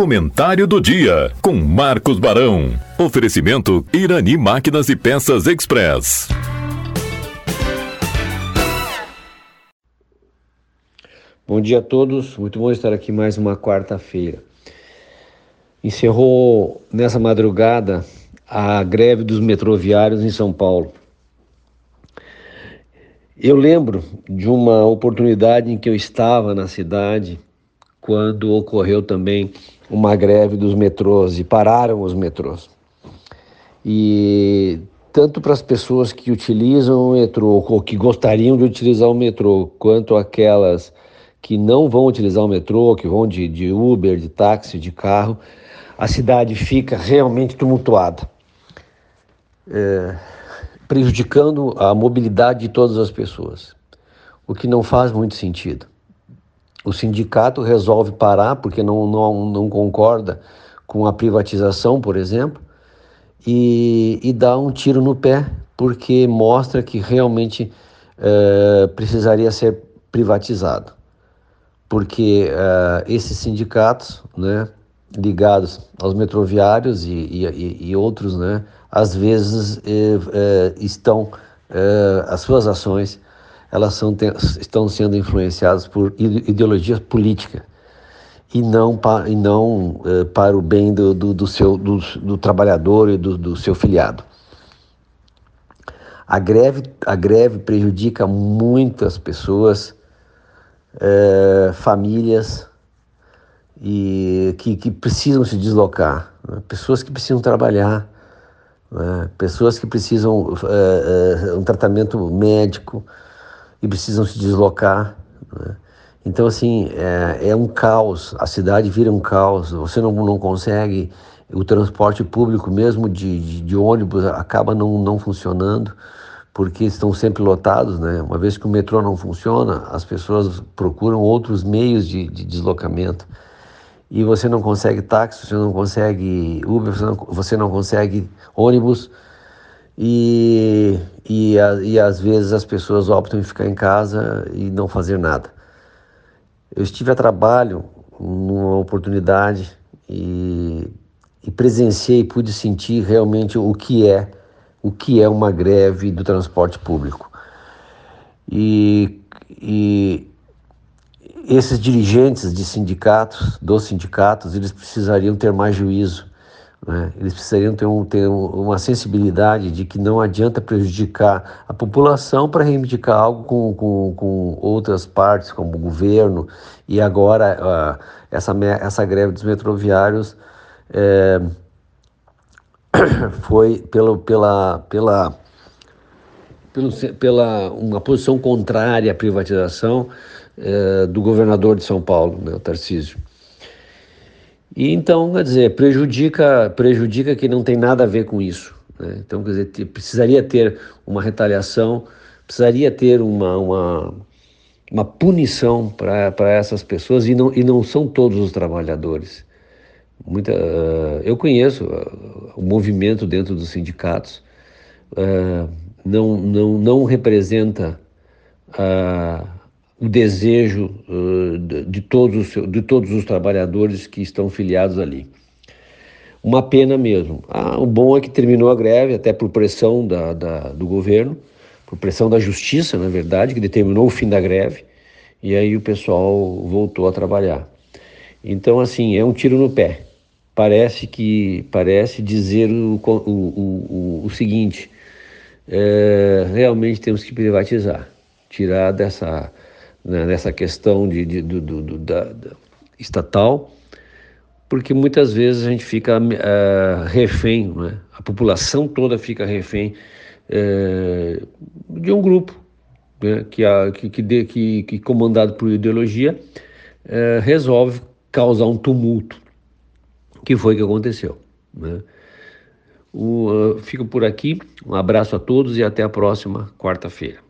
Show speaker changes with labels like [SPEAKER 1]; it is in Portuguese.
[SPEAKER 1] Comentário do dia com Marcos Barão. Oferecimento Irani Máquinas e Peças Express.
[SPEAKER 2] Bom dia a todos, muito bom estar aqui mais uma quarta-feira. Encerrou nessa madrugada a greve dos metroviários em São Paulo. Eu lembro de uma oportunidade em que eu estava na cidade quando ocorreu também uma greve dos metrôs e pararam os metrôs. E tanto para as pessoas que utilizam o metrô ou que gostariam de utilizar o metrô, quanto aquelas que não vão utilizar o metrô, que vão de, de Uber, de táxi, de carro, a cidade fica realmente tumultuada, é, prejudicando a mobilidade de todas as pessoas, o que não faz muito sentido. O sindicato resolve parar porque não, não, não concorda com a privatização, por exemplo, e, e dá um tiro no pé porque mostra que realmente é, precisaria ser privatizado. Porque é, esses sindicatos, né, ligados aos metroviários e, e, e outros, né, às vezes é, estão, as suas ações elas são, estão sendo influenciadas por ideologias políticas e não, pa, e não uh, para o bem do, do, do seu, do, do, trabalhador e do, do seu filiado. A greve, a greve prejudica muitas pessoas, uh, famílias e que, que precisam se deslocar, né? pessoas que precisam trabalhar, né? pessoas que precisam uh, um tratamento médico, e precisam se deslocar. Né? Então, assim, é, é, um caos, a cidade vira um caos, você não, não consegue, o transporte público, mesmo de, de, de ônibus, acaba não, não funcionando, porque estão sempre lotados, né? Uma vez que o metrô não funciona, as pessoas procuram outros meios de, de deslocamento. E você não consegue táxi, você não consegue Uber, você não, você não consegue ônibus, e, e, e às vezes as pessoas optam em ficar em casa e não fazer nada. Eu estive a trabalho numa oportunidade e, e presenciei, pude sentir realmente o que é o que é uma greve do transporte público. E, e esses dirigentes de sindicatos, dos sindicatos, eles precisariam ter mais juízo né? Eles precisariam ter, um, ter uma sensibilidade de que não adianta prejudicar a população para reivindicar algo com, com, com outras partes, como o governo, e agora uh, essa, essa greve dos metroviários é, foi pelo, pela, pela, pelo, pela uma posição contrária à privatização é, do governador de São Paulo, né, o Tarcísio. E então, quer dizer, prejudica, prejudica que não tem nada a ver com isso. Né? Então, quer dizer, precisaria ter uma retaliação, precisaria ter uma, uma, uma punição para essas pessoas e não, e não são todos os trabalhadores. Muita, uh, eu conheço uh, o movimento dentro dos sindicatos, uh, não, não, não representa o desejo de, todos, de todos os trabalhadores que estão filiados ali. Uma pena mesmo. Ah, o bom é que terminou a greve, até por pressão da, da, do governo, por pressão da justiça, na verdade, que determinou o fim da greve, e aí o pessoal voltou a trabalhar. Então, assim, é um tiro no pé. Parece que parece dizer o, o, o, o seguinte: é, realmente temos que privatizar, tirar dessa né, nessa questão de, de do, do, do da, da, estatal, porque muitas vezes a gente fica uh, refém, né? a população toda fica refém uh, de um grupo né? que, a, que, que, de, que, que, comandado por ideologia, uh, resolve causar um tumulto, que foi o que aconteceu. Né? O, fico por aqui, um abraço a todos e até a próxima quarta-feira.